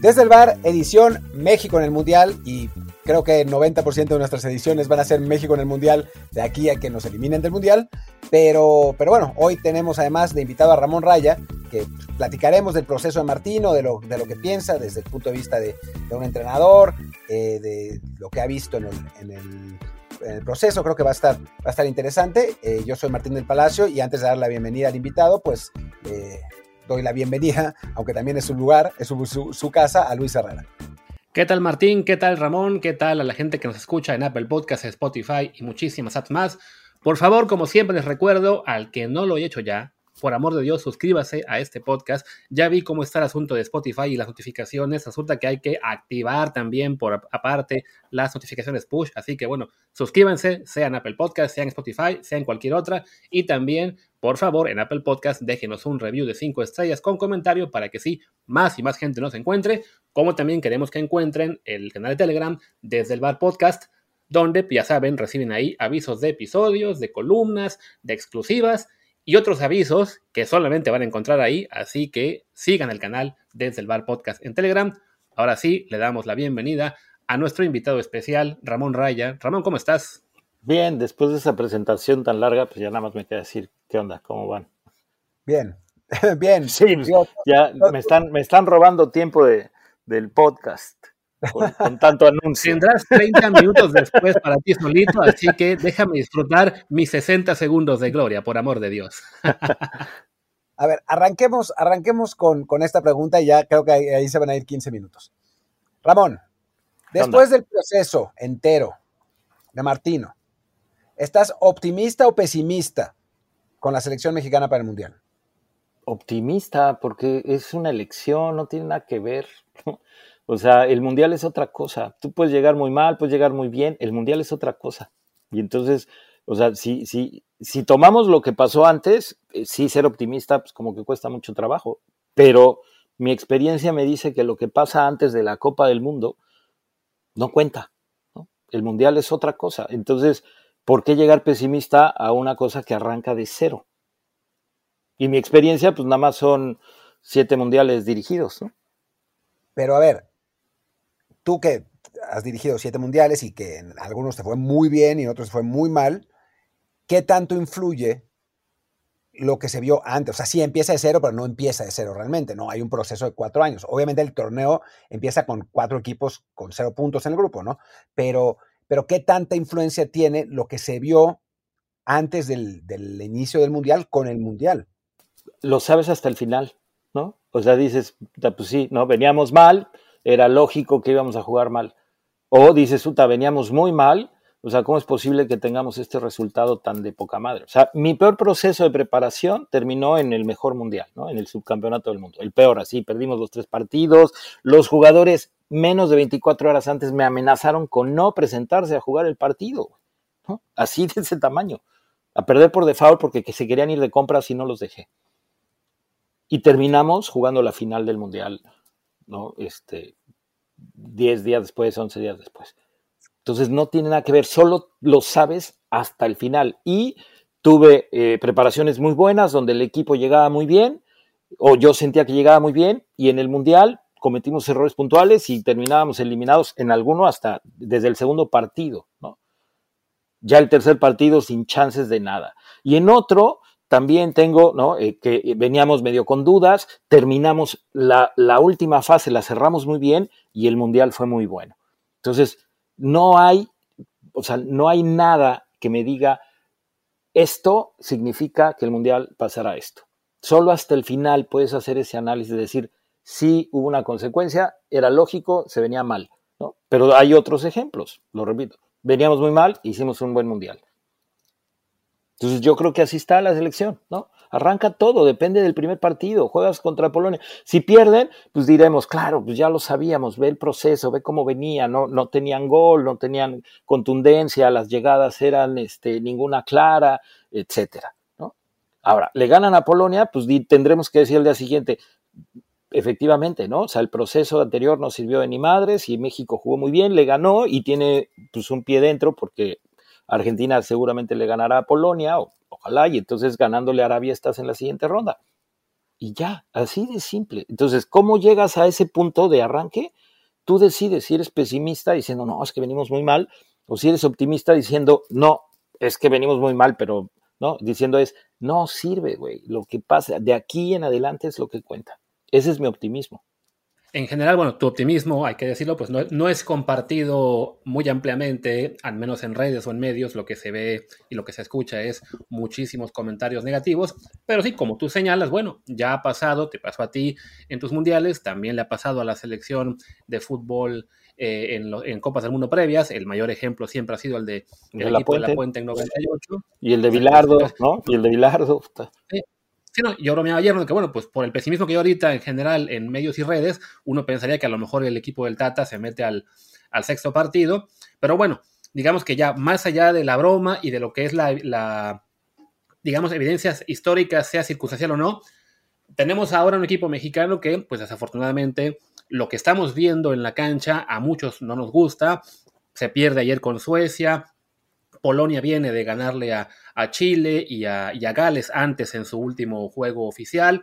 Desde el bar, edición México en el Mundial y creo que 90% de nuestras ediciones van a ser México en el Mundial de aquí a que nos eliminen del Mundial. Pero, pero bueno, hoy tenemos además de invitado a Ramón Raya, que platicaremos del proceso de Martino, de lo, de lo que piensa desde el punto de vista de, un entrenador, eh, de lo que ha visto en el, proceso. Creo que va a estar, va a estar interesante. Eh, yo soy Martín del Palacio y antes de dar la bienvenida al invitado, pues... Eh, doy la bienvenida, aunque también es su lugar, es su, casa, a Luis Herrera. ¿Qué tal Martín? ¿Qué tal Ramón? ¿Qué tal a la gente que nos escucha en Apple Podcasts, Spotify y muchísimas apps más? Por favor, como siempre les recuerdo, al que no lo haya hecho ya, por amor de Dios, suscríbase a este podcast. Ya vi cómo está el asunto de Spotify y las notificaciones. Resulta que hay que activar también por aparte las notificaciones push. Así que bueno, suscríbanse, sea en Apple Podcast, sea en Spotify, sea en cualquier otra. Y también, por favor, en Apple Podcast, déjenos un review de 5 estrellas con comentario para que sí, más y más gente nos encuentre. Como también queremos que encuentren el canal de Telegram desde el Bar Podcast donde, ya saben, reciben ahí avisos de episodios, de columnas, de exclusivas y otros avisos que solamente van a encontrar ahí, así que sigan el canal desde el Bar Podcast en Telegram. Ahora sí, le damos la bienvenida a nuestro invitado especial, Ramón Raya. Ramón, ¿cómo estás? Bien, después de esa presentación tan larga, pues ya nada más me queda decir, ¿qué onda? ¿Cómo van? Bien, bien. Sí, ya me están, me están robando tiempo de, del podcast con, tanto anuncio. Tendrás 30 minutos después para ti solito, así que déjame disfrutar mis 60 segundos de gloria, por amor de Dios. A ver, arranquemos, arranquemos con, con esta pregunta y ya creo que ahí, se van a ir 15 minutos. Ramón, después del proceso entero de Martino, ¿estás optimista o pesimista con la selección mexicana para el Mundial? Optimista, porque es una elección, no tiene nada que ver. O sea, el mundial es otra cosa. Tú puedes llegar muy mal, puedes llegar muy bien, el mundial es otra cosa. Y entonces, o sea, si, si, si tomamos lo que pasó antes, eh, sí ser optimista, pues como que cuesta mucho trabajo. Pero mi experiencia me dice que lo que pasa antes de la Copa del Mundo no cuenta. El mundial es otra cosa. Entonces, ¿por qué llegar pesimista a una cosa que arranca de cero? Y mi experiencia, pues nada más son siete mundiales dirigidos, ¿no? Pero a ver, tú que has dirigido siete mundiales y que en algunos te fue muy bien y en otros te fue muy mal, ¿qué tanto influye lo que se vio antes? O sea, sí empieza de cero, pero no empieza de cero realmente, ¿no? Hay un proceso de cuatro años. Obviamente el torneo empieza con cuatro equipos con cero puntos en el grupo, ¿no? Pero, pero ¿qué tanta influencia tiene lo que se vio antes del, del inicio del mundial con el mundial? Lo sabes hasta el final, ¿no? O sea, dices, pues sí, ¿no? Veníamos mal, era lógico que íbamos a jugar mal. O dices, Uta, veníamos muy mal, o sea, ¿cómo es posible que tengamos este resultado tan de poca madre? O sea, mi peor proceso de preparación terminó en el mejor mundial, ¿no? En el subcampeonato del mundo. El peor, así, perdimos los tres partidos. Los jugadores, menos de 24 horas antes, me amenazaron con no presentarse a jugar el partido. Así de ese tamaño. A perder por default porque se querían ir de compras y no los dejé. Y terminamos jugando la final del mundial ¿no? Este, 10 días después, 11 días después. Entonces no tiene nada que ver, solo lo sabes hasta el final. Y tuve eh, preparaciones muy buenas donde el equipo llegaba muy bien, o yo sentía que llegaba muy bien, y en el Mundial cometimos errores puntuales y terminábamos eliminados en alguno hasta desde el segundo partido, ¿no? Ya el tercer partido sin chances de nada. Y en otro, también tengo, ¿no? Eh, que veníamos medio con dudas, terminamos la, la, última fase, la cerramos muy bien y el mundial fue muy bueno. Entonces, no hay, o sea, no hay nada que me diga esto significa que el mundial pasará esto. Solo hasta el final puedes hacer ese análisis de decir, sí hubo una consecuencia, era lógico, se venía mal, ¿no? Pero hay otros ejemplos, lo repito. Veníamos muy mal, hicimos un buen mundial. Entonces yo creo que así está la selección, ¿no? Arranca todo, depende del primer partido, juegas contra Polonia. Si pierden, pues diremos, claro, pues ya lo sabíamos, ve el proceso, ve cómo venía, no, no tenían gol, no tenían contundencia, las llegadas eran este, ninguna clara, etcétera, ¿no? Ahora, le ganan a Polonia, pues tendremos que decir el día siguiente, efectivamente, ¿no? O sea, el proceso anterior no sirvió de ni madres y México jugó muy bien, le ganó y tiene pues un pie dentro porque Argentina seguramente le ganará a Polonia, ojalá, y entonces ganándole a Arabia estás en la siguiente ronda. y ya, así de simple. Entonces, ¿cómo llegas a ese punto de arranque? Tú decides si eres pesimista diciendo, no, es que venimos muy mal, o si eres optimista diciendo, no, es que venimos muy mal, pero no, diciendo es, no sirve, güey, lo que pasa de aquí en adelante es lo que cuenta. Ese es mi optimismo en general, bueno, tu optimismo, hay que decirlo, pues no, es compartido muy ampliamente, al menos en redes o en medios, lo que se ve y lo que se escucha es muchísimos comentarios negativos, pero sí, como tú señalas, bueno, ya ha pasado, te pasó a ti en tus mundiales, también le ha pasado a la selección de fútbol eh, en, Copas del Mundo previas, el mayor ejemplo siempre ha sido el de, el de la Puente en 98. Y el de Vilardo, ¿no? Y el de Vilardo yo bromeaba ayer, que bueno, pues por el pesimismo que hay ahorita en general en medios y redes, uno pensaría que a lo mejor el equipo del Tata se mete al, sexto partido, pero bueno, digamos que ya más allá de la broma y de lo que es la, digamos, evidencias históricas, sea circunstancial o no, tenemos ahora un equipo mexicano que, pues desafortunadamente, lo que estamos viendo en la cancha a muchos no nos gusta, se pierde ayer con Suecia, Polonia viene de ganarle a, Chile y a, Gales antes en su último juego oficial.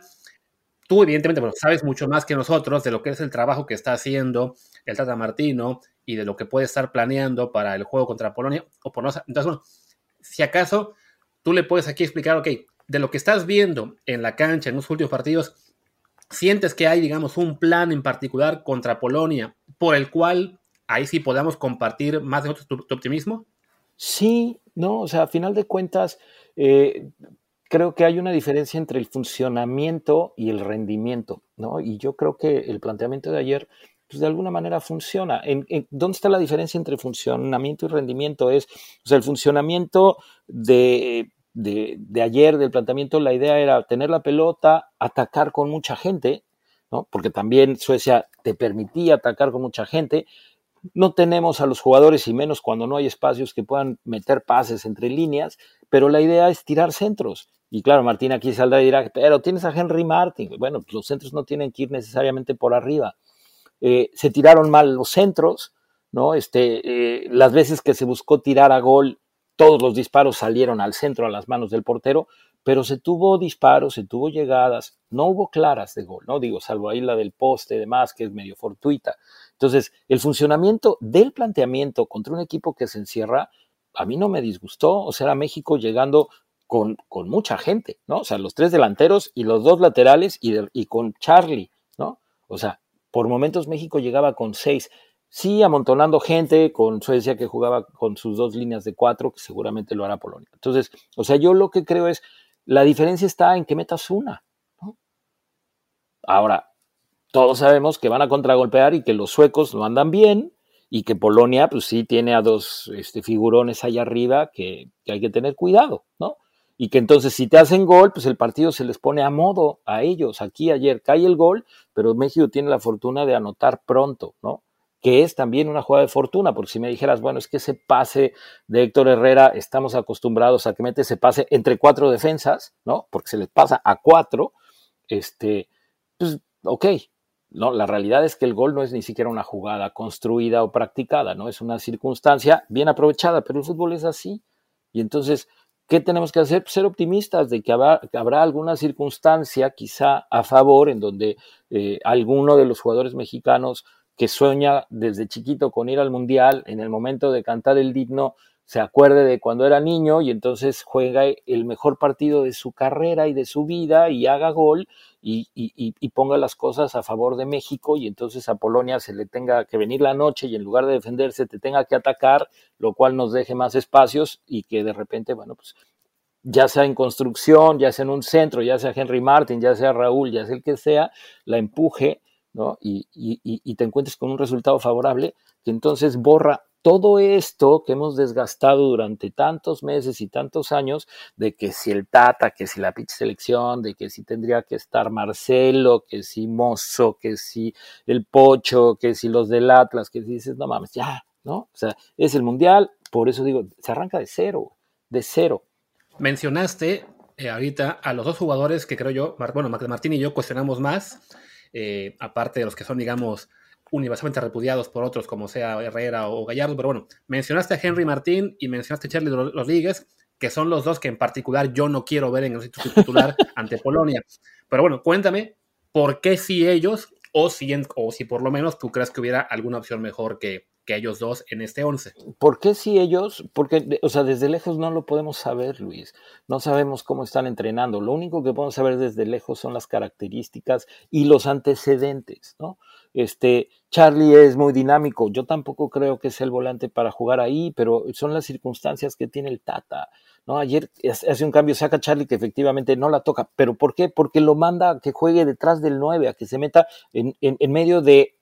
Tú, evidentemente, sabes mucho más que nosotros de lo que es el trabajo que está haciendo el Tata Martino y de lo que puede estar planeando para el juego contra Polonia o Entonces, bueno, si acaso tú le puedes aquí explicar, ok, de lo que estás viendo en la cancha en los últimos partidos, ¿sientes que hay, digamos, un plan en particular contra Polonia por el cual ahí sí podamos compartir más de tu optimismo? Sí, no, o sea, a final de cuentas, eh, creo que hay una diferencia entre el funcionamiento y el rendimiento, ¿no? Y yo creo que el planteamiento de ayer, pues de alguna manera funciona. ¿En, dónde está la diferencia entre funcionamiento y rendimiento? Es, o sea, el funcionamiento de, de, de ayer, del planteamiento, la idea era tener la pelota, atacar con mucha gente, ¿no? Porque también Suecia te permitía atacar con mucha gente, no tenemos a los jugadores y menos cuando no hay espacios que puedan meter pases entre líneas, pero la idea es tirar centros. Y claro, Martín aquí saldrá y dirá, pero tienes a Henry Martin. Bueno, pues los centros no tienen que ir necesariamente por arriba. Eh, se tiraron mal los centros, ¿no? Este, eh, las veces que se buscó tirar a gol, todos los disparos salieron al centro, a las manos del portero, pero se tuvo disparos, se tuvo llegadas, no hubo claras de gol, ¿no? Digo, salvo ahí la del poste y demás, que es medio fortuita. Entonces, el funcionamiento del planteamiento contra un equipo que se encierra, a mí no me disgustó. O sea, era México llegando con, con mucha gente, ¿no? O sea, los tres delanteros y los dos laterales y, y con Charlie, ¿no? O sea, por momentos México llegaba con seis. Sí, amontonando gente, con Suecia que jugaba con sus dos líneas de cuatro, que seguramente lo hará Polonia. Entonces, o sea, yo lo que creo es, la diferencia está en que metas una. ¿no? Ahora, todos sabemos que van a contragolpear y que los suecos no andan bien y que Polonia, pues sí, tiene a dos este, figurones allá arriba que, hay que tener cuidado, ¿no? Y que entonces si te hacen gol, pues el partido se les pone a modo a ellos. Aquí ayer cae el gol, pero México tiene la fortuna de anotar pronto, ¿no? Que es también una jugada de fortuna, porque si me dijeras, bueno, es que ese pase de Héctor Herrera, estamos acostumbrados a que mete ese pase entre cuatro defensas, ¿no? Porque se les pasa a cuatro, este, pues, ok, no, la realidad es que el gol no es ni siquiera una jugada construida o practicada, ¿no? Es una circunstancia bien aprovechada, pero el fútbol es así. Y entonces, ¿qué tenemos que hacer? Pues ser optimistas de que habrá, alguna circunstancia quizá a favor en donde eh, alguno de los jugadores mexicanos que sueña desde chiquito con ir al mundial, en el momento de cantar el digno, se acuerde de cuando era niño y entonces juega el mejor partido de su carrera y de su vida y haga gol y, ponga las cosas a favor de México y entonces a Polonia se le tenga que venir la noche y en lugar de defenderse te tenga que atacar, lo cual nos deje más espacios y que de repente, bueno, pues ya sea en construcción, ya sea en un centro, ya sea Henry Martin, ya sea Raúl, ya sea el que sea, la empuje ¿no? y, te encuentres con un resultado favorable que entonces borra todo esto que hemos desgastado durante tantos meses y tantos años, de que si el Tata, que si la pitch selección, de que si tendría que estar Marcelo, que si Mozo, que si el Pocho, que si los del Atlas, que si dices, no mames, ya, ¿no? O sea, es el Mundial, por eso digo, se arranca de cero, de cero. Mencionaste eh, ahorita a los dos jugadores que creo yo, bueno, Martín y yo cuestionamos más, eh, aparte de los que son, digamos, universalmente repudiados por otros como sea Herrera o Gallardo, pero bueno, mencionaste a Henry Martín y mencionaste a Charlie Rodríguez, que son los dos que en particular yo no quiero ver en el sitio titular ante Polonia. Pero bueno, cuéntame, ¿por qué si ellos o si, o si por lo menos tú crees que hubiera alguna opción mejor que, que ellos dos en este 11. ¿Por qué si ellos? Porque, o sea, desde lejos no lo podemos saber, Luis. No sabemos cómo están entrenando. Lo único que podemos saber desde lejos son las características y los antecedentes, ¿no? Este, Charlie es muy dinámico. Yo tampoco creo que sea el volante para jugar ahí, pero son las circunstancias que tiene el Tata. ¿no? Ayer hace un cambio, saca a Charlie que efectivamente no la toca. ¿Pero por qué? Porque lo manda a que juegue detrás del 9, a que se meta en, en medio de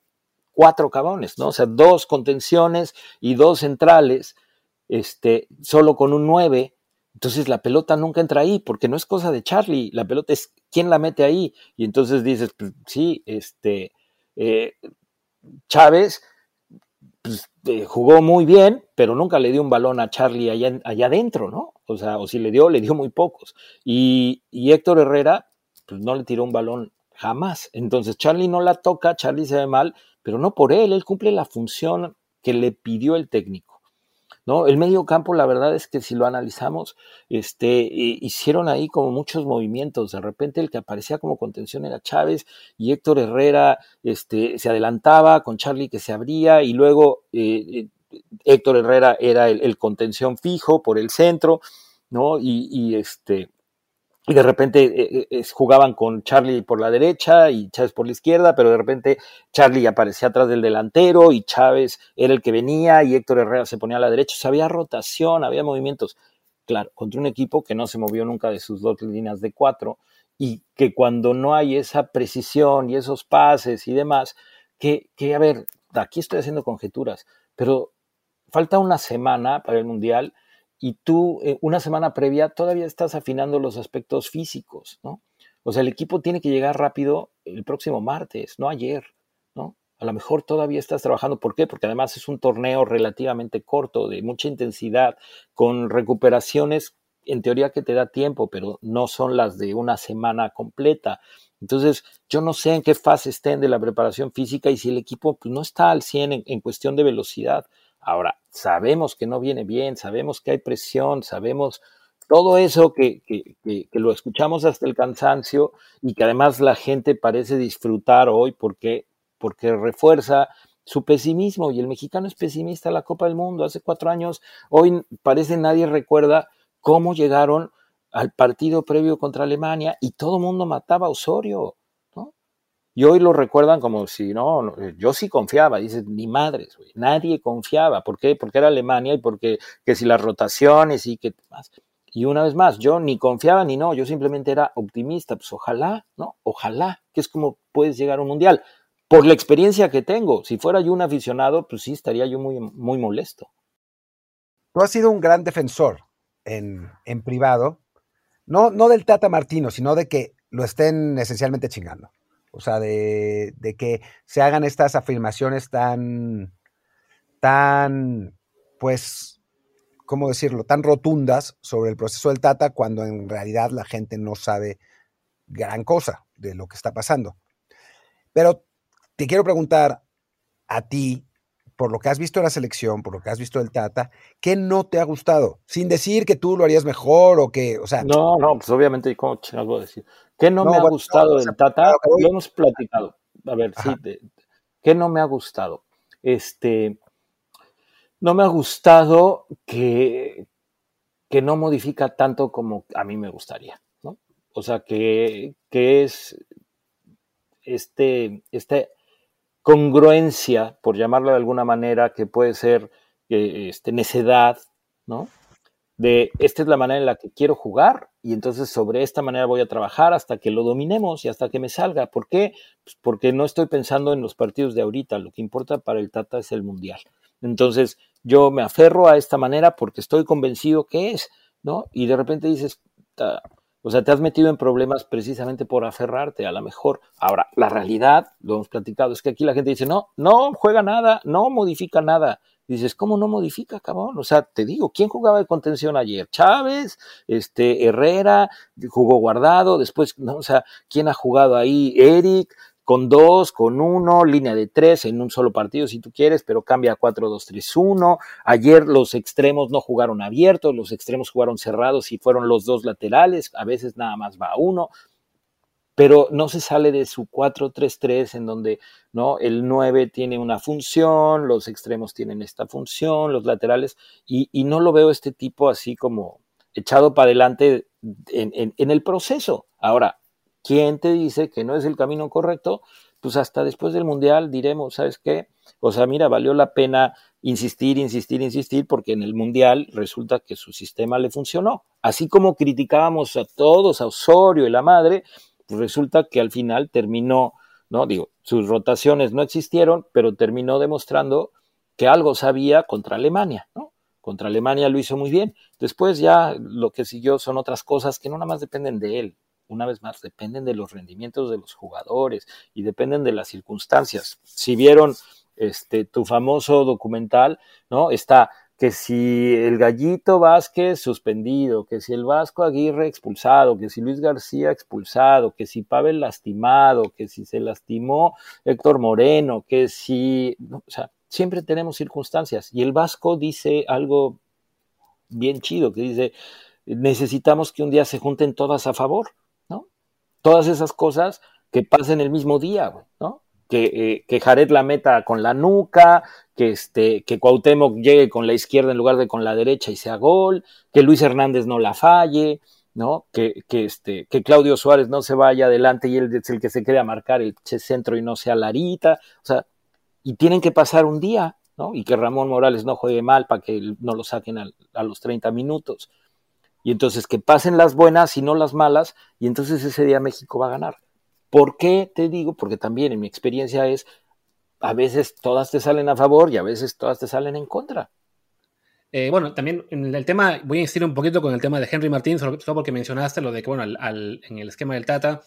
cuatro cabrones, ¿no? O sea, dos contenciones y dos centrales, este, solo con un nueve. Entonces la pelota nunca entra ahí, porque no es cosa de Charlie, la pelota es quién la mete ahí. Y entonces dices, pues, sí, este, eh, Chávez pues, eh, jugó muy bien, pero nunca le dio un balón a Charlie allá, allá adentro, ¿no? O sea, o si le dio, le dio muy pocos. Y, y Héctor Herrera, pues no le tiró un balón jamás. Entonces Charlie no la toca, Charlie se ve mal, pero no por él, él cumple la función que le pidió el técnico. ¿no? El medio campo, la verdad es que si lo analizamos, este, hicieron ahí como muchos movimientos. De repente el que aparecía como contención era Chávez y Héctor Herrera este, se adelantaba con Charlie que se abría y luego eh, eh, Héctor Herrera era el, contención fijo por el centro, ¿no? Y, y este, y de repente eh, eh, jugaban con Charlie por la derecha y Chávez por la izquierda, pero de repente Charlie aparecía atrás del delantero y Chávez era el que venía y Héctor Herrera se ponía a la derecha. O sea, había rotación, había movimientos. Claro, contra un equipo que no se movió nunca de sus dos líneas de cuatro y que cuando no hay esa precisión y esos pases y demás, que, que a ver, aquí estoy haciendo conjeturas, pero falta una semana para el Mundial y tú eh, una semana previa todavía estás afinando los aspectos físicos, ¿no? O sea, el equipo tiene que llegar rápido el próximo martes, no ayer, ¿no? A lo mejor todavía estás trabajando. ¿Por qué? Porque además es un torneo relativamente corto, de mucha intensidad, con recuperaciones en teoría que te da tiempo, pero no son las de una semana completa. Entonces, yo no sé en qué fase estén de la preparación física y si el equipo pues, no está al 100 en cuestión de velocidad. Ahora, sabemos que no viene bien, sabemos que hay presión, sabemos todo eso que, que, lo escuchamos hasta el cansancio y que además la gente parece disfrutar hoy porque, porque refuerza su pesimismo y el mexicano es pesimista a la Copa del Mundo. Hace cuatro años, hoy parece nadie recuerda cómo llegaron al partido previo contra Alemania y todo el mundo mataba a Osorio. Y hoy lo recuerdan como si, no, yo sí confiaba, dices, ni madres, nadie confiaba. ¿Por qué? Porque era Alemania y porque que si las rotaciones y que más. Y una vez más, yo ni confiaba ni no, yo simplemente era optimista, pues ojalá, ¿no? Ojalá, que es como puedes llegar a un mundial. Por la experiencia que tengo, si fuera yo un aficionado, pues sí, estaría yo muy, muy molesto. Tú has sido un gran defensor en, en privado, no, no del Tata Martino, sino de que lo estén esencialmente chingando. O sea, de, que se hagan estas afirmaciones tan, tan, pues, ¿cómo decirlo?, tan rotundas sobre el proceso del Tata cuando en realidad la gente no sabe gran cosa de lo que está pasando. Pero te quiero preguntar a ti, por lo que has visto de la selección, por lo que has visto del Tata, ¿qué no te ha gustado? Sin decir que tú lo harías mejor o que, o sea... No, no, pues obviamente, ¿cómo algo decir? ¿Qué no, me ha gustado del Tata? Lo hemos platicado. A ver, sí, ¿qué no me ha gustado? Este, no me ha gustado que, que no modifica tanto como a mí me gustaría, ¿no? O sea, que, que es este, este congruencia, por llamarlo de alguna manera, que puede ser eh, este, necedad, ¿no? De esta es la manera en la que quiero jugar y entonces sobre esta manera voy a trabajar hasta que lo dominemos y hasta que me salga. ¿Por qué? Pues porque no estoy pensando en los partidos de ahorita, lo que importa para el Tata es el Mundial. Entonces yo me aferro a esta manera porque estoy convencido que es, ¿no? Y de repente dices, o sea, te has metido en problemas precisamente por aferrarte a la mejor. Ahora, la realidad, lo hemos platicado, es que aquí la gente dice, no, no juega nada, no modifica nada. Dices, ¿cómo no modifica, cabrón? O sea, te digo, ¿quién jugaba de contención ayer? Chávez, este, Herrera, jugó guardado, después, ¿no? O sea, ¿quién ha jugado ahí? Eric, con dos, con uno, línea de tres en un solo partido si tú quieres, pero cambia a 4-2-3-1. Ayer los extremos no jugaron abiertos, los extremos jugaron cerrados y fueron los dos laterales, a veces nada más va uno pero no se sale de su 4-3-3 en donde ¿no? el 9 tiene una función, los extremos tienen esta función, los laterales, y, no lo veo este tipo así como echado para adelante en, en, en, el proceso. Ahora, ¿quién te dice que no es el camino correcto? Pues hasta después del Mundial diremos, ¿sabes qué? O sea, mira, valió la pena insistir, insistir, insistir, porque en el Mundial resulta que su sistema le funcionó. Así como criticábamos a todos, a Osorio y la madre, resulta que al final terminó, ¿no? Digo, sus rotaciones no existieron, pero terminó demostrando que algo sabía contra Alemania, ¿no? Contra Alemania lo hizo muy bien. Después ya lo que siguió son otras cosas que no nada más dependen de él, una vez más, dependen de los rendimientos de los jugadores y dependen de las circunstancias. Si vieron este tu famoso documental, ¿no? Está que si el Gallito Vázquez suspendido, que si el Vasco Aguirre expulsado, que si Luis García expulsado, que si Pavel lastimado, que si se lastimó Héctor Moreno, que si, o sea, siempre tenemos circunstancias. Y el Vasco dice algo bien chido, que dice, necesitamos que un día se junten todas a favor, ¿no? Todas esas cosas que pasen el mismo día, ¿no? Que, eh, que Jared la meta con la nuca, que, este, que Cuauhtémoc llegue con la izquierda en lugar de con la derecha y sea gol, que Luis Hernández no la falle, ¿no? Que, este, que Claudio Suárez no se vaya adelante y él es el que se quede a marcar el centro y no sea Larita, o sea, y tienen que pasar un día, ¿no? Y que Ramón Morales no juegue mal para que no lo saquen a, a los 30 minutos. Y entonces que pasen las buenas y no las malas, y entonces ese día México va a ganar. ¿Por qué te digo? Porque también en mi experiencia es a veces todas te salen a favor y a veces todas te salen en contra. Eh, bueno, también en el tema, voy a insistir un poquito con el tema de Henry Martín, todo porque mencionaste lo de que, bueno, al, en el esquema del Tata,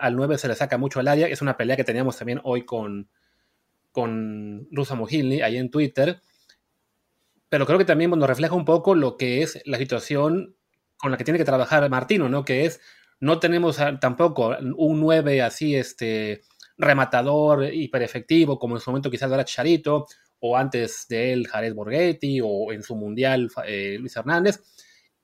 al 9 se le saca mucho al área. Es una pelea que teníamos también hoy con, con Rusa Mojilny ahí en Twitter. Pero creo que también bueno, refleja un poco lo que es la situación con la que tiene que trabajar Martino, ¿no? Que es, no tenemos tampoco un 9 así, este rematador hiper efectivo, como en su momento quizás era Charito, o antes de él Jared Borghetti, o en su mundial eh, Luis Hernández.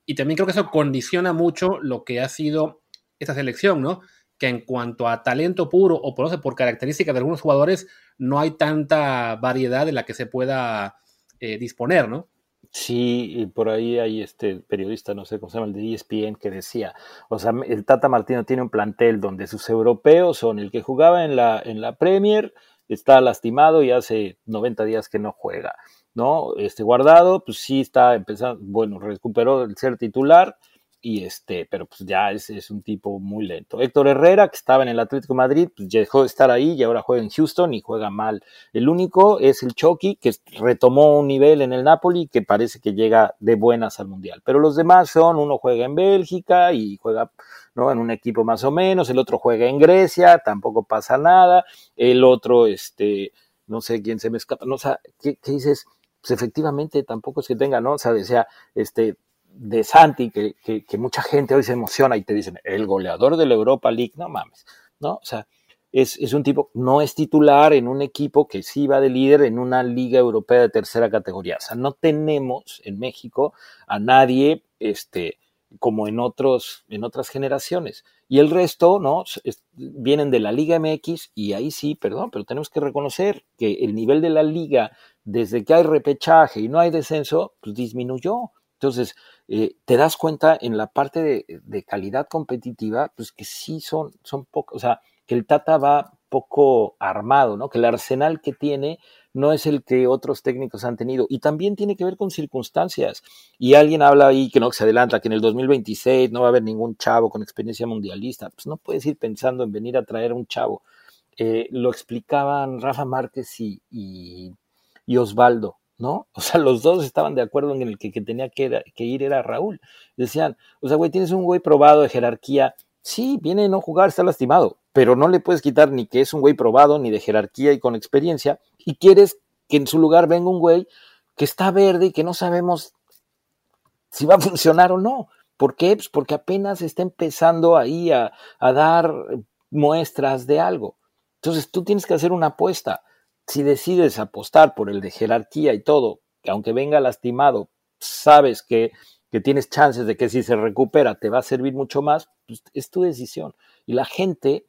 Y también creo que eso condiciona mucho lo que ha sido esta selección, ¿no? Que en cuanto a talento puro o por, por características de algunos jugadores, no hay tanta variedad de la que se pueda eh, disponer, ¿no? Sí, y por ahí hay este periodista, no sé cómo se llama, el de ESPN, que decía, o sea, el Tata Martino tiene un plantel donde sus europeos son el que jugaba en la, en la Premier, está lastimado y hace 90 días que no juega, ¿no? Este guardado, pues sí está empezando, bueno, recuperó el ser titular, y este, pero pues ya es, es, un tipo muy lento. Héctor Herrera, que estaba en el Atlético Madrid, pues dejó de estar ahí y ahora juega en Houston y juega mal. El único es el Chucky, que retomó un nivel en el Napoli que parece que llega de buenas al Mundial. Pero los demás son, uno juega en Bélgica y juega ¿no? en un equipo más o menos, el otro juega en Grecia, tampoco pasa nada, el otro, este, no sé quién se me escapa, no, sea, ¿qué, qué dices? Pues efectivamente tampoco es que tenga, ¿no? O sea, decía, este, de Santi, que, que, mucha gente hoy se emociona y te dicen, el goleador de la Europa League, no mames, ¿no? O sea, es, es, un tipo, no es titular en un equipo que sí va de líder en una liga europea de tercera categoría. O sea, no tenemos en México a nadie, este, como en otros, en otras generaciones. Y el resto, ¿no? Vienen de la Liga MX y ahí sí, perdón, pero tenemos que reconocer que el nivel de la liga, desde que hay repechaje y no hay descenso, pues disminuyó. Entonces, eh, te das cuenta en la parte de, calidad competitiva, pues que sí son, son pocos, o sea, que el Tata va poco armado, ¿no? Que el arsenal que tiene no es el que otros técnicos han tenido. Y también tiene que ver con circunstancias. Y alguien habla ahí que no, se adelanta, que en el 2026 no va a haber ningún chavo con experiencia mundialista. Pues no puedes ir pensando en venir a traer un chavo. Eh, lo explicaban Rafa Márquez y Osvaldo. ¿No? O sea, los dos estaban de acuerdo en el que, que tenía que, ir era Raúl. Decían, o sea, güey, tienes un güey probado de jerarquía. Sí, viene a no jugar, está lastimado, pero no le puedes quitar ni que es un güey probado, ni de jerarquía y con experiencia, y quieres que en su lugar venga un güey que está verde y que no sabemos si va a funcionar o no. ¿Por qué? Pues porque apenas está empezando ahí a, a dar muestras de algo. Entonces tú tienes que hacer una apuesta. Si decides apostar por el de jerarquía y todo, que aunque venga lastimado, sabes que, que tienes chances de que si se recupera te va a servir mucho más, pues es tu decisión. Y la gente,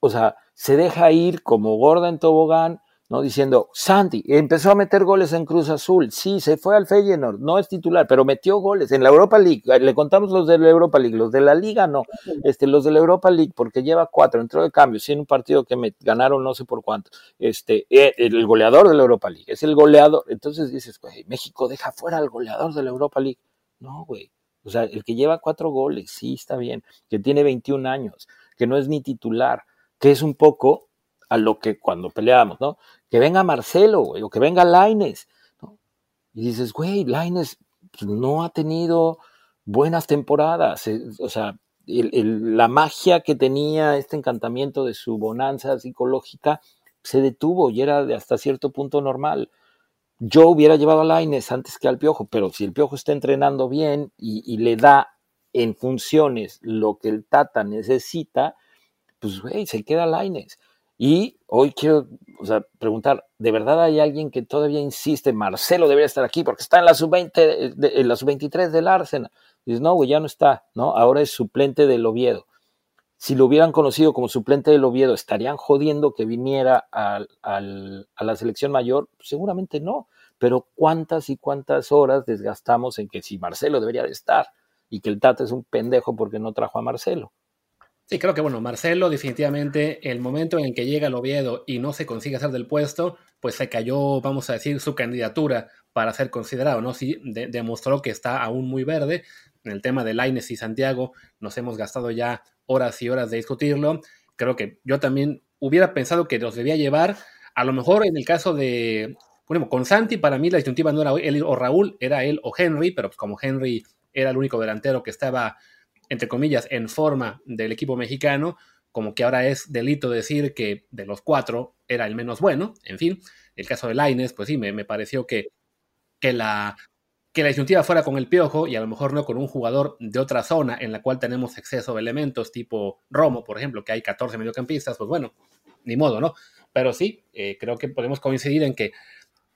o sea, se deja ir como gorda en tobogán, ¿no? Diciendo, Santi, empezó a meter goles en Cruz Azul, sí, se fue al Feyenoord, no es titular, pero metió goles en la Europa League, eh, le contamos los de la Europa League, los de la Liga no, este, los de la Europa League, porque lleva cuatro, entró de cambio, sí, en un partido que me ganaron no sé por cuánto, este, eh, el goleador de la Europa League, es el goleador, entonces dices, güey, México deja fuera al goleador de la Europa League, no, güey, o sea, el que lleva cuatro goles, sí, está bien, que tiene 21 años, que no es ni titular, que es un poco a lo que cuando peleábamos, ¿no? Que venga Marcelo, o que venga Laines, ¿no? Y dices, güey, Laines pues, no ha tenido buenas temporadas, eh, o sea, la magia que tenía este encantamiento de su bonanza psicológica se detuvo y era de hasta cierto punto normal. Yo hubiera llevado a Laines antes que al Piojo, pero si el Piojo está entrenando bien y, y le da en funciones lo que el Tata necesita, pues güey, se queda Laines. Y hoy quiero preguntar, ¿de verdad hay alguien que todavía insiste, Marcelo debería estar aquí porque está en la sub-20, en la sub-23 del Arsenal? dices, no, güey, ya no está, ¿no? Ahora es suplente del Oviedo. Si lo hubieran conocido como suplente del Oviedo, ¿estarían jodiendo que viniera a la selección mayor? Seguramente no, pero ¿cuántas y cuántas horas desgastamos en que si Marcelo debería de estar y que el Tata es un pendejo porque no trajo a Marcelo? Sí, creo que bueno, Marcelo definitivamente el momento en el que llega el Oviedo y no se consigue hacer del puesto, pues se cayó, vamos a decir, su candidatura para ser considerado, ¿no? Sí, demostró que está aún muy verde. En el tema de Laines y Santiago nos hemos gastado ya horas y horas de discutirlo. Creo que yo también hubiera pensado que los debía llevar, a lo mejor en el caso de, bueno, con Santi para mí la disyuntiva no era él o Raúl, era él o Henry, pero pues como Henry era el único delantero que estaba entre comillas, en forma del equipo mexicano, como que ahora es delito decir que de los cuatro era el menos bueno, en fin, el caso de Laines, pues sí, me, pareció que, que, la, que la disyuntiva fuera con el piojo y a lo mejor no con un jugador de otra zona en la cual tenemos exceso de elementos tipo Romo, por ejemplo, que hay 14 mediocampistas, pues bueno, ni modo, ¿no? Pero sí, eh, creo que podemos coincidir en que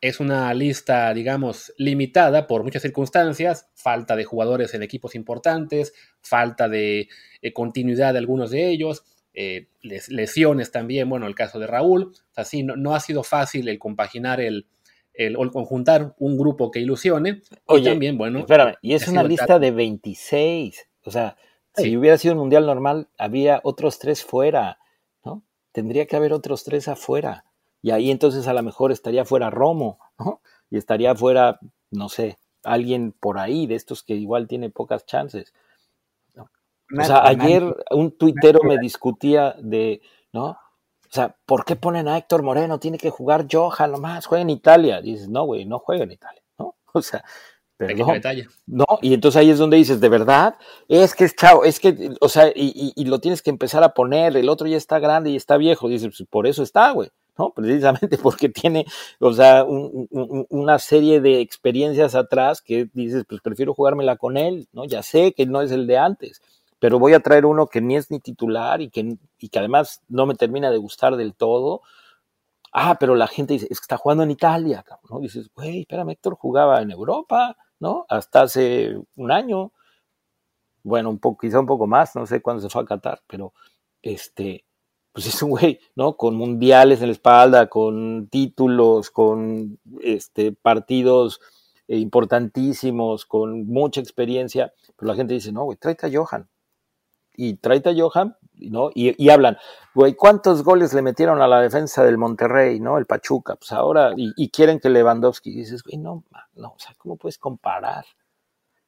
es una lista, digamos, limitada por muchas circunstancias, falta de jugadores en equipos importantes, falta de eh, continuidad de algunos de ellos, eh, lesiones también, bueno, el caso de Raúl, así no, ha sido fácil el compaginar el, el, o el conjuntar un grupo que ilusione. Oye, y también, bueno. Espérame, y es una lista de 26, o sea, si hubiera sido un mundial normal, había otros tres fuera, ¿no? Tendría que haber otros tres afuera y ahí entonces a lo mejor estaría fuera Romo, ¿no? Y estaría fuera, no sé, alguien por ahí de estos que igual tiene pocas chances. O sea, ayer un tuitero me discutía de, ¿no? O sea, ¿por qué ponen a Héctor Moreno? Tiene que jugar Johan nomás, juega en Italia. dices, no, güey, no juega en Italia, ¿no? O sea, pero no, no, y entonces ahí es donde dices, ¿de verdad? Es que es chao, es que, o sea, y, y, lo tienes que empezar a poner, el otro ya está grande y está viejo, dices, pues por eso está, güey. ¿No? Precisamente porque tiene, o sea, una serie de experiencias atrás que dices, pues prefiero jugármela con él, ¿no? Ya sé que no es el de antes, pero voy a traer uno que ni es ni titular y que, y que además no me termina de gustar del todo. Ah, pero la gente dice, es que está jugando en Italia, ¿no? Dices, güey, espérame, Héctor jugaba en Europa, ¿no? Hasta hace un año. Bueno, un poco, quizá un poco más, no sé cuándo se fue a Qatar, pero este, pues es un güey, ¿no? Con mundiales en la espalda, con títulos, con este, partidos eh, importantísimos, con mucha experiencia, pero la gente dice, no, güey, tráete a Johan. Y tráete a Johan, ¿no? Y, hablan, güey, ¿cuántos goles le metieron a la defensa del Monterrey, ¿no? El Pachuca, pues ahora, y, quieren que Lewandowski, dices, güey, no, no, o sea, ¿cómo puedes comparar?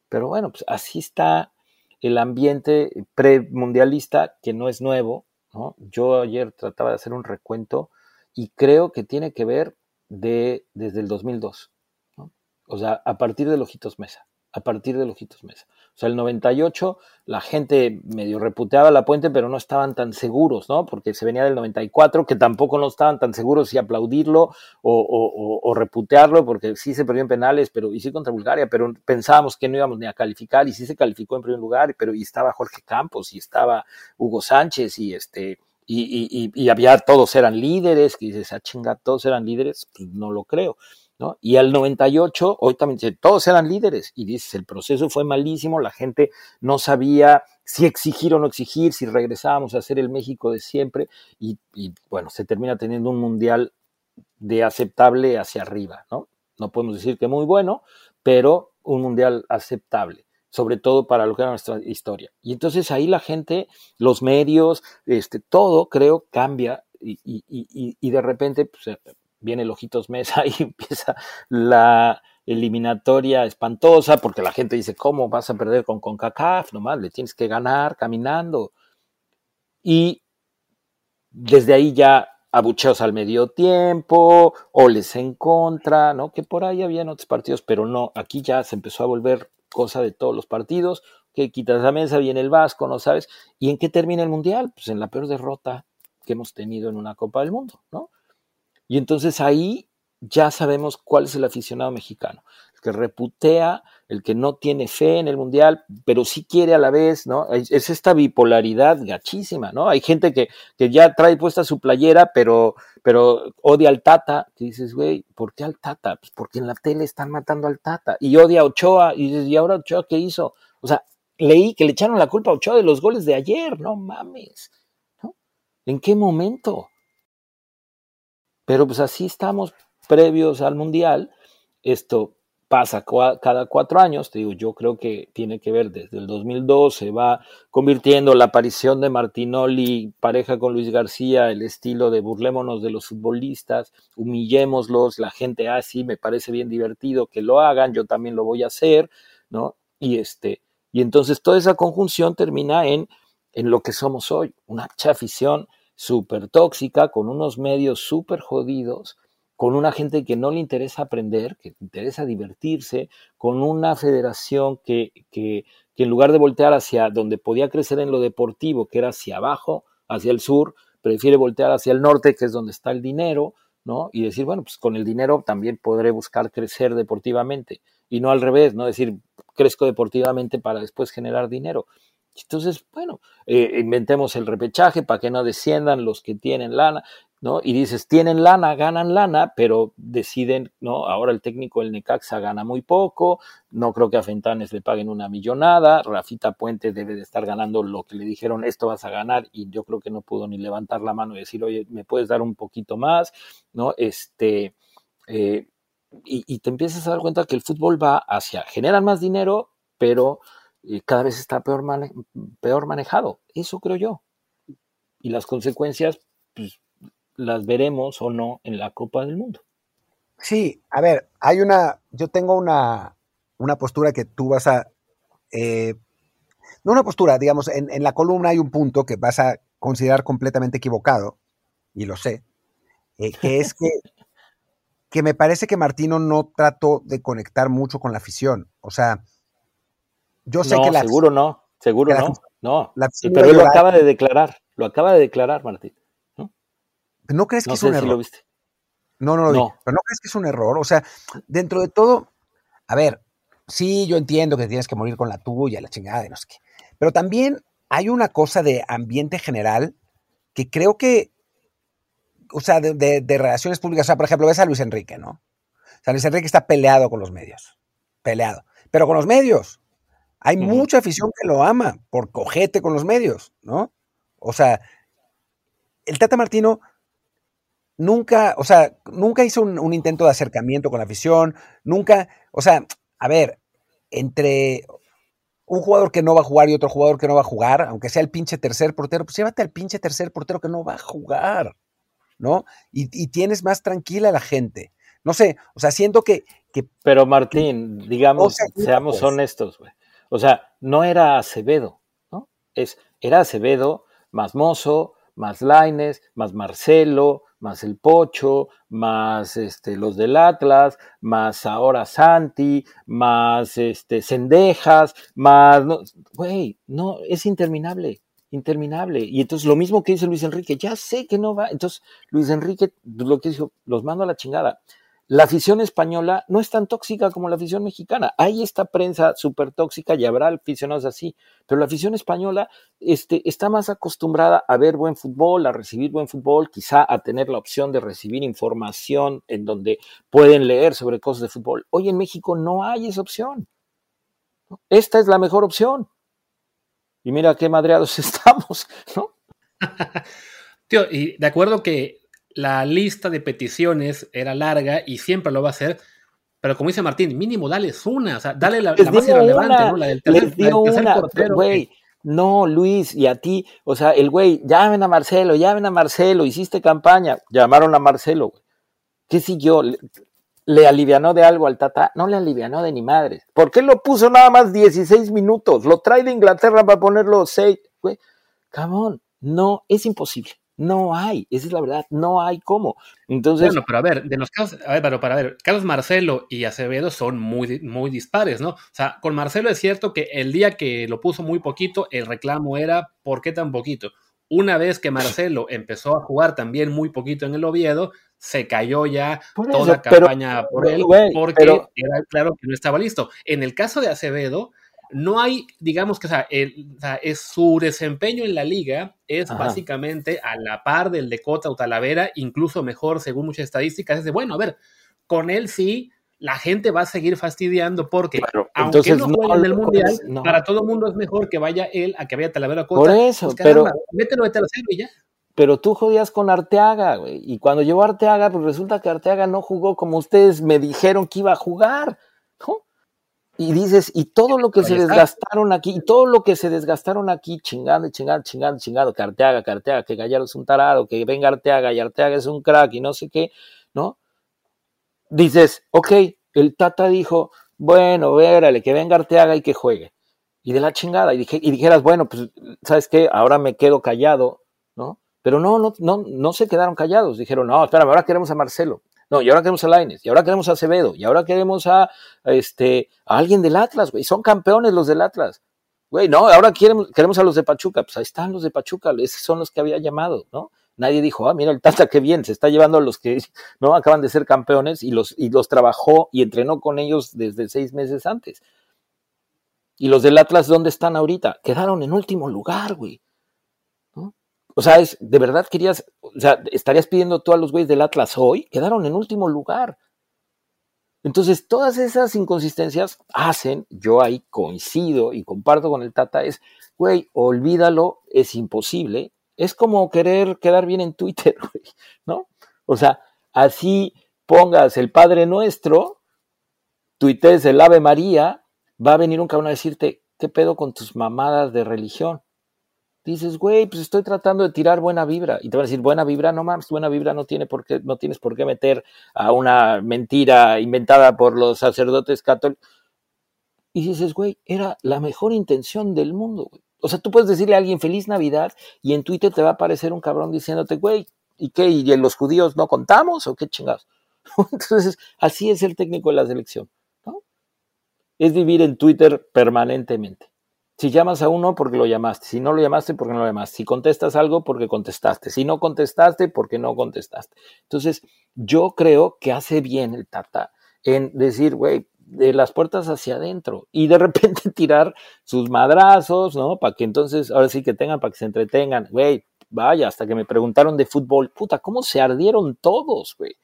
Pero bueno, pues así está el ambiente premundialista, que no es nuevo, yo ayer trataba de hacer un recuento y creo que tiene que ver de, desde el 2002, o sea, a partir de Lojitos Mesa, a partir de Lojitos Mesa. O sea, el 98 la gente medio reputeaba la puente, pero no estaban tan seguros, ¿no? Porque se venía del 94, que tampoco no estaban tan seguros si aplaudirlo o, reputearlo, porque sí se perdió en penales, pero y sí contra Bulgaria, pero pensábamos que no íbamos ni a calificar, y sí se calificó en primer lugar, pero y estaba Jorge Campos, y estaba Hugo Sánchez, y este, Y, había, todos eran líderes, que dices, ah, chinga, todos eran líderes, pues no lo creo. Y al 98, hoy también dice, todos eran líderes. Y dices, el proceso fue malísimo, la gente no sabía si exigir o no exigir, si regresábamos a ser el México de siempre. Y, y bueno, se termina teniendo un mundial de aceptable hacia arriba, ¿no? No podemos decir que muy bueno, pero un mundial aceptable sobre todo para lo que era nuestra historia. Y entonces ahí la gente, los medios, este, todo creo cambia y, y, de repente pues, viene el Ojitos Mesa y empieza la eliminatoria espantosa porque la gente dice, ¿cómo vas a perder con CONCACAF? Nomás le tienes que ganar caminando. Y desde ahí ya abucheos al medio tiempo, o les en contra, ¿no? Que por ahí habían otros partidos, pero no, aquí ya se empezó a volver cosa de todos los partidos, que quitas la mesa, viene el Vasco, ¿no sabes? ¿Y en qué termina el Mundial? Pues en la peor derrota que hemos tenido en una Copa del Mundo, ¿no? Y entonces ahí ya sabemos cuál es el aficionado mexicano, el que reputea, el que no tiene fe en el mundial, pero sí quiere a la vez, ¿no? Es, esta bipolaridad gachísima, ¿no? Hay gente que, que, ya trae puesta su playera, pero, pero odia al Tata, y dices, güey, ¿por qué al Tata? Pues porque en la tele están matando al Tata, y odia a Ochoa, y dices, ¿y ahora Ochoa qué hizo? O sea, leí que le echaron la culpa a Ochoa de los goles de ayer, no mames, ¿no? ¿En qué momento? Pero pues así estamos previos al Mundial, esto pasa cada cuatro años, te digo, yo creo que tiene que ver desde el 2002, se va convirtiendo la aparición de Martinoli, pareja con Luis García, el estilo de burlémonos de los futbolistas, humillémoslos, la gente, ah, sí, me parece bien divertido que lo hagan, yo también lo voy a hacer, ¿no? Y este, y entonces toda esa conjunción termina en, en lo que somos hoy, una afición súper tóxica, con unos medios súper jodidos, con una gente que no le interesa aprender, que le interesa divertirse, con una federación que, que, que, en lugar de voltear hacia donde podía crecer en lo deportivo, que era hacia abajo, hacia el sur, prefiere voltear hacia el norte, que es donde está el dinero, ¿no? Y decir, bueno, pues con el dinero también podré buscar crecer deportivamente, y no al revés, ¿no? Decir, crezco deportivamente para después generar dinero. Entonces, bueno, eh, inventemos el repechaje para que no desciendan los que tienen lana, ¿no? Y dices, tienen lana, ganan lana, pero deciden, ¿no? Ahora el técnico del Necaxa gana muy poco, no creo que a Fentanes le paguen una millonada, Rafita Puente debe de estar ganando lo que le dijeron, esto vas a ganar, y yo creo que no pudo ni levantar la mano y decir, oye, ¿me puedes dar un poquito más? ¿No? Este, eh, y, y te empiezas a dar cuenta que el fútbol va hacia, generan más dinero, pero y cada vez está peor, peor manejado. Eso creo yo. Y las consecuencias, pues, las veremos o no en la Copa del Mundo. Sí, a ver, hay una, yo tengo una, una postura que tú vas a, eh, no una postura, digamos, en, en, la columna hay un punto que vas a considerar completamente equivocado, y lo sé, eh, que es que, que me parece que Martino no trató de conectar mucho con la afición. O sea, yo sé que la seguro no, seguro no, no. pero él lo acaba de declarar, lo acaba de declarar, Martín. ¿No, ¿No crees que es un error? Lo viste. No, no lo no. pero no crees que es un error. O sea, dentro de todo, a ver, sí, yo entiendo que tienes que morir con la tuya, la chingada de no sé qué. Pero también hay una cosa de ambiente general que creo que, o sea, de, de, relaciones públicas, o sea, por ejemplo, ves a Luis Enrique, ¿no? O sea, Luis Enrique está peleado con los medios, peleado, pero con los medios. Hay mucha afición que lo ama por cojete con los medios, ¿no? O sea, el Tata Martino nunca, o sea, nunca hizo un, intento de acercamiento con la afición, nunca, o sea, a ver, entre un jugador que no va a jugar y otro jugador que no va a jugar, aunque sea el pinche tercer portero, pues llévate al pinche tercer portero que no va a jugar, ¿no? Y, tienes más tranquila a la gente. No sé, o sea, siento que... que Pero Martín, digamos, seamos honestos, güey. O sea, no era Acevedo, ¿no? Es, era Acevedo más Mozo, más Laines, más Marcelo, más el Pocho, más este, los del Atlas, más ahora Santi, más este, Cendejas, más, güey, no, es interminable, interminable. Y entonces lo mismo que dice Luis Enrique, ya sé que no va. Entonces Luis Enrique lo que dijo, los mando a la chingada. La afición española no es tan tóxica como la afición mexicana. Hay esta prensa súper tóxica y habrá aficionados así, pero la afición española este, está más acostumbrada a ver buen fútbol, a recibir buen fútbol, quizá a tener la opción de recibir información en donde pueden leer sobre cosas de fútbol. Hoy en México no hay esa opción. Esta es la mejor opción. Y mira qué madreados estamos, ¿no? Tío, y de acuerdo que la lista de peticiones era larga y siempre lo va a ser. Pero como dice Martín, mínimo dale una, o sea, dale la, más irrelevante, ¿no? La del tercer, les una, güey. No, Luis, y a ti, o sea, el güey, llamen a Marcelo, llamen a Marcelo, hiciste campaña, llamaron a Marcelo, güey. ¿Qué siguió? ¿Le, ¿Le alivianó de algo al Tata? No le alivianó de ni madre. ¿Por qué lo puso nada más 16 minutos? Lo trae de Inglaterra para ponerlo 6, güey. Cabón, no, es imposible. No hay, esa es la verdad, no hay cómo. Entonces. Bueno, pero a ver, de los casos, a ver, pero para ver, Carlos Marcelo y Acevedo son muy, muy dispares, ¿no? O sea, con Marcelo es cierto que el día que lo puso muy poquito, el reclamo era ¿por qué tan poquito? Una vez que Marcelo empezó a jugar también muy poquito en el Oviedo, se cayó ya toda la campaña por él, porque era claro que no estaba listo. En el caso de Acevedo, no hay, digamos que, o sea, es su desempeño en la liga es básicamente a la par del de Cota o Talavera, incluso mejor según muchas estadísticas. Es de, bueno, a ver, con él sí, la gente va a seguir fastidiando porque aunque no juegue en el mundial, para todo el mundo es mejor que vaya él a que vaya Talavera o Cota. Por eso, pues, pero mételo de tercero y ya. Pero tú jodías con Arteaga, güey. Y cuando llegó Arteaga, pues resulta que Arteaga no jugó como ustedes me dijeron que iba a jugar. Y dices, y todo lo que se desgastaron aquí, y todo lo que se desgastaron aquí, chingando, chingando, chingando, chingando, que Arteaga, que Arteaga, que Gallardo es un tarado, que venga Arteaga y Arteaga es un crack y no sé qué, ¿no? Dices, ok, el Tata dijo, bueno, vérale, que venga Arteaga y que juegue. Y de la chingada, y, dije, y dijeras, bueno, pues, ¿sabes qué? Ahora me quedo callado, ¿no? Pero no, no, no, no se quedaron callados. Dijeron, no, espérame, ahora queremos a Marcelo. No, y ahora queremos a Laines, y ahora queremos a Acevedo, y ahora queremos a, este, a alguien del Atlas, güey. Son campeones los del Atlas. Güey, no, ahora queremos, queremos a los de Pachuca. Pues ahí están los de Pachuca, esos son los que había llamado, ¿no? Nadie dijo, ah, mira el Tata, qué bien, se está llevando a los que no acaban de ser campeones y los, y los trabajó y entrenó con ellos desde seis meses antes. Y los del Atlas, ¿dónde están ahorita? Quedaron en último lugar, güey. O sea, es, de verdad querías, o sea, estarías pidiendo tú a los güeyes del Atlas hoy, quedaron en último lugar. Entonces, todas esas inconsistencias hacen, yo ahí coincido y comparto con el Tata, es, güey, olvídalo, es imposible. Es como querer quedar bien en Twitter, güey, ¿no? O sea, así pongas el Padre Nuestro, tuitees el Ave María, va a venir un cabrón a decirte, ¿qué pedo con tus mamadas de religión? Dices, güey, pues estoy tratando de tirar buena vibra. Y te van a decir, buena vibra, no mames, buena vibra no, tiene por qué, no tienes por qué meter a una mentira inventada por los sacerdotes católicos. Y dices, güey, era la mejor intención del mundo, güey. O sea, tú puedes decirle a alguien feliz Navidad y en Twitter te va a aparecer un cabrón diciéndote, güey, ¿y qué? ¿Y los judíos no contamos o qué chingados? Entonces, así es el técnico de la selección, ¿no? Es vivir en Twitter permanentemente. Si llamas a uno, porque lo llamaste. Si no lo llamaste, porque no lo llamaste. Si contestas algo, porque contestaste. Si no contestaste, porque no contestaste. Entonces, yo creo que hace bien el Tata en decir, güey, de las puertas hacia adentro y de repente tirar sus madrazos, ¿no? Para que entonces, ahora sí que tengan, para que se entretengan. Güey, vaya, hasta que me preguntaron de fútbol, puta, ¿cómo se ardieron todos, güey?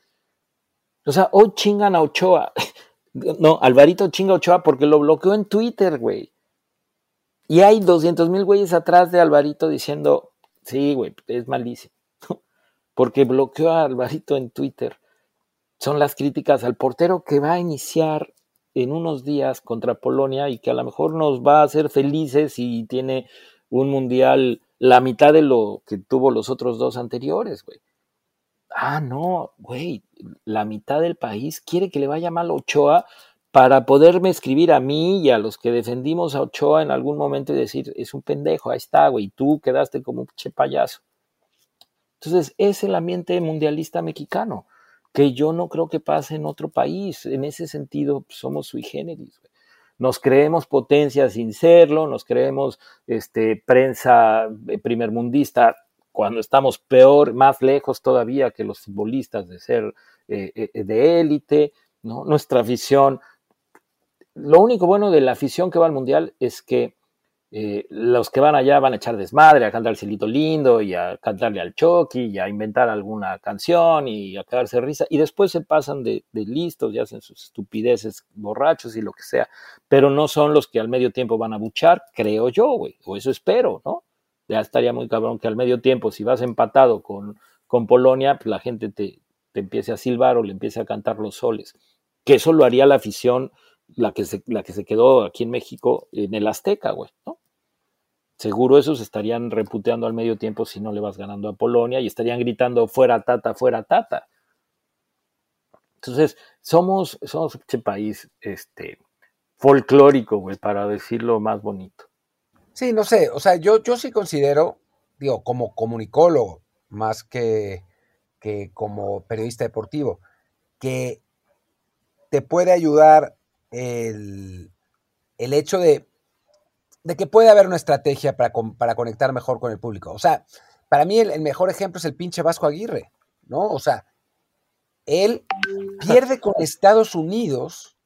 O sea, hoy chingan a Ochoa. No, Alvarito chinga a Ochoa porque lo bloqueó en Twitter, güey. Y hay 200 mil güeyes atrás de Alvarito diciendo, sí, güey, es malísimo. Porque bloqueó a Alvarito en Twitter. Son las críticas al portero que va a iniciar en unos días contra Polonia y que a lo mejor nos va a hacer felices y tiene un mundial la mitad de lo que tuvo los otros dos anteriores, güey. Ah, no, güey, la mitad del país quiere que le vaya mal Ochoa para poderme escribir a mí y a los que defendimos a Ochoa en algún momento y decir, es un pendejo, ahí está, güey, tú quedaste como un che payaso. Entonces, es el ambiente mundialista mexicano, que yo no creo que pase en otro país. En ese sentido, somos sui generis. Nos creemos potencia sin serlo, nos creemos este, prensa primermundista cuando estamos peor, más lejos todavía que los futbolistas de ser eh, eh, de élite. Nuestra afición. Lo único bueno de la afición que va al Mundial es que eh, los que van allá van a echar desmadre, a cantar el cilito lindo y a cantarle al Chucky y a inventar alguna canción y a quedarse risa. Y después se pasan de, listos y hacen sus estupideces borrachos y lo que sea, pero no son los que al medio tiempo van a buchar, creo yo, güey, o eso espero, ¿no? Ya estaría muy cabrón que al medio tiempo, si vas empatado con, con Polonia, pues la gente te, te empiece a silbar o le empiece a cantar los soles, que eso lo haría la afición la que se, la que se quedó aquí en México en el Azteca, güey, ¿no? Seguro esos estarían reputeando al medio tiempo si no le vas ganando a Polonia y estarían gritando fuera tata, fuera tata. Entonces, somos, somos un país este, folclórico, güey, para decirlo más bonito. Sí, no sé, o sea, yo, yo sí considero, digo, como comunicólogo, más que, que como periodista deportivo, que te puede ayudar el, el hecho de de que puede haber una estrategia para, para conectar mejor con el público. O sea, para mí el, mejor ejemplo es el pinche Vasco Aguirre, ¿no? O sea, él pierde con Estados Unidos.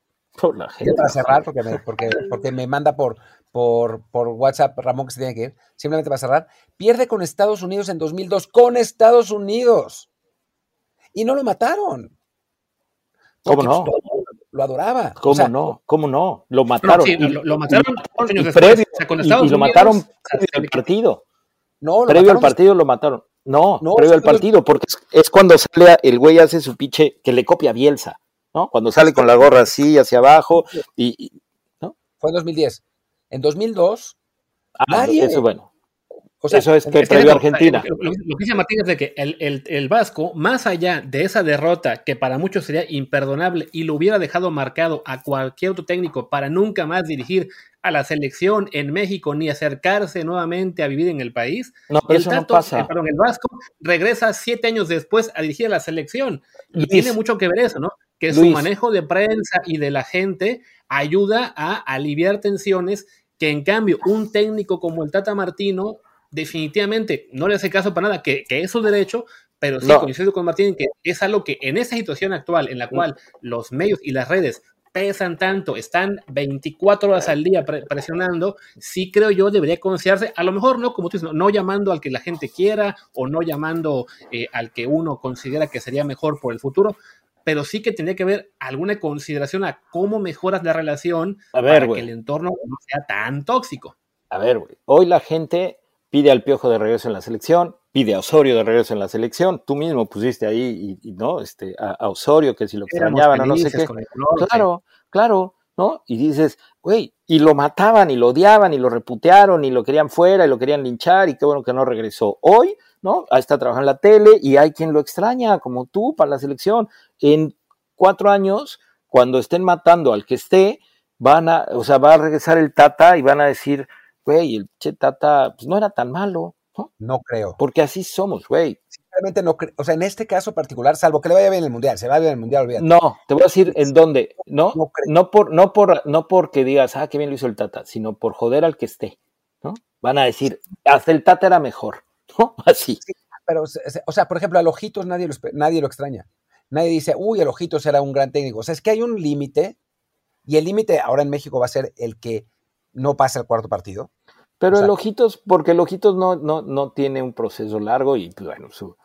Por la gente. Para cerrar, porque me, porque, porque me manda por, por, por WhatsApp Ramón que se tiene que ir, simplemente para cerrar, pierde con Estados Unidos en 2002, con Estados Unidos. Y no lo mataron. ¿Cómo no? Pues, lo adoraba. ¿Cómo no? ¿Cómo no? Lo mataron. sí, lo, mataron y, previo, y lo mataron previo al partido. No, previo al partido lo mataron. No, previo al partido, porque es, cuando sale el güey hace su pinche que le copia a Bielsa, ¿no? Cuando sale con la gorra así hacia abajo y, ¿no? Fue en 2010. En 2002 ah, nadie eso bueno. Eso es que previo Argentina. Lo, que dice Martín es de que el, Vasco, más allá de esa derrota que para muchos sería imperdonable y lo hubiera dejado marcado a cualquier otro técnico para nunca más dirigir a la selección en México ni acercarse nuevamente a vivir en el país, no, pero el, eso no pasa. Eh, el Vasco regresa siete años después a dirigir a la selección. Y tiene mucho que ver eso, ¿no? Que su manejo de prensa y de la gente ayuda a aliviar tensiones que en cambio un técnico como el Tata Martino definitivamente no le hace caso para nada, que, es su derecho, pero sí coincido con Martín que es algo que en esa situación actual, en la cual los medios y las redes pesan tanto, están 24 horas al día presionando, sí creo yo debería considerarse, a lo mejor no, como tú dices, no, llamando al que la gente quiera o no llamando eh, al que uno considera que sería mejor por el futuro, pero sí que tendría que haber alguna consideración a cómo mejoras la relación para que el entorno no sea tan tóxico. A ver, güey, hoy la gente pide al Piojo de regreso en la selección, pide a Osorio de regreso en la selección, tú mismo pusiste ahí, y, ¿no? Este, a, Osorio, que si lo extrañaban o no sé qué. Claro, claro, ¿no? Y dices, güey, y lo mataban, y lo odiaban, y lo reputearon, y lo querían fuera, y lo querían linchar, y qué bueno que no regresó. Hoy, ¿no? Ahí está trabajando en la tele, y hay quien lo extraña, como tú, para la selección. En cuatro años, cuando estén matando al que esté, van a, o sea, va a regresar el Tata y van a decir, güey, el Che Tata pues, no era tan malo, ¿no? No creo. Porque así somos, güey. Sinceramente no creo. O sea, en este caso particular, salvo que le vaya bien en el Mundial, se va bien en el Mundial, olvídate. No, te voy a decir en dónde, ¿no? No, no, por, no, por, no porque digas, ah, qué bien lo hizo el Tata, sino por joder al que esté, ¿no? Van a decir, hasta el Tata era mejor, ¿no? Así. pero, o sea, por ejemplo, al Ojitos nadie lo, nadie lo extraña. Nadie dice, uy, el Ojitos era un gran técnico. O sea, es que hay un límite, y el límite ahora en México va a ser el que no pasa el cuarto partido. Pero el Ojitos, porque el Ojitos no, no, no tiene un proceso largo y pues, bueno, su,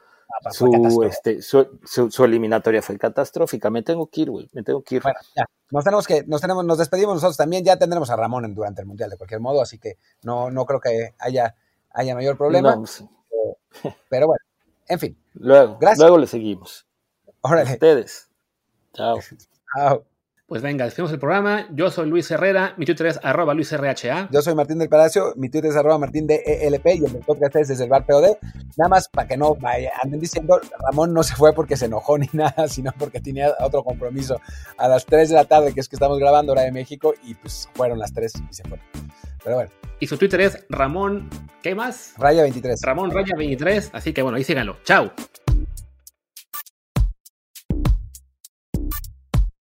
ah, su, este, su, eliminatoria fue catastrófica. Me tengo que ir, güey, me tengo que ir. Bueno, ya. Nos tenemos que, nos tenemos, nos despedimos nosotros también, ya tendremos a Ramón durante el Mundial de cualquier modo, así que no, no creo que haya, haya mayor problema. Pues, pero, bueno, en fin. Luego, Gracias. luego le seguimos. Órale. ustedes. Chao. Chao. Pues venga, despedimos el programa. Yo soy Luis Herrera, mi Twitter es arroba LuisRHA. Yo soy Martín del Palacio, mi Twitter es arroba Martín de ELP y el podcast es desde el bar POD. Nada más para que no vaya, anden diciendo, Ramón no se fue porque se enojó ni nada, sino porque tenía otro compromiso a las 3 de la tarde, que es que estamos grabando hora de México, y pues fueron las 3 y se fueron. Pero bueno. Y su Twitter es Ramón, ¿qué más? Raya 23. Ramón Raya 23, así que bueno, ahí síganlo. Chao.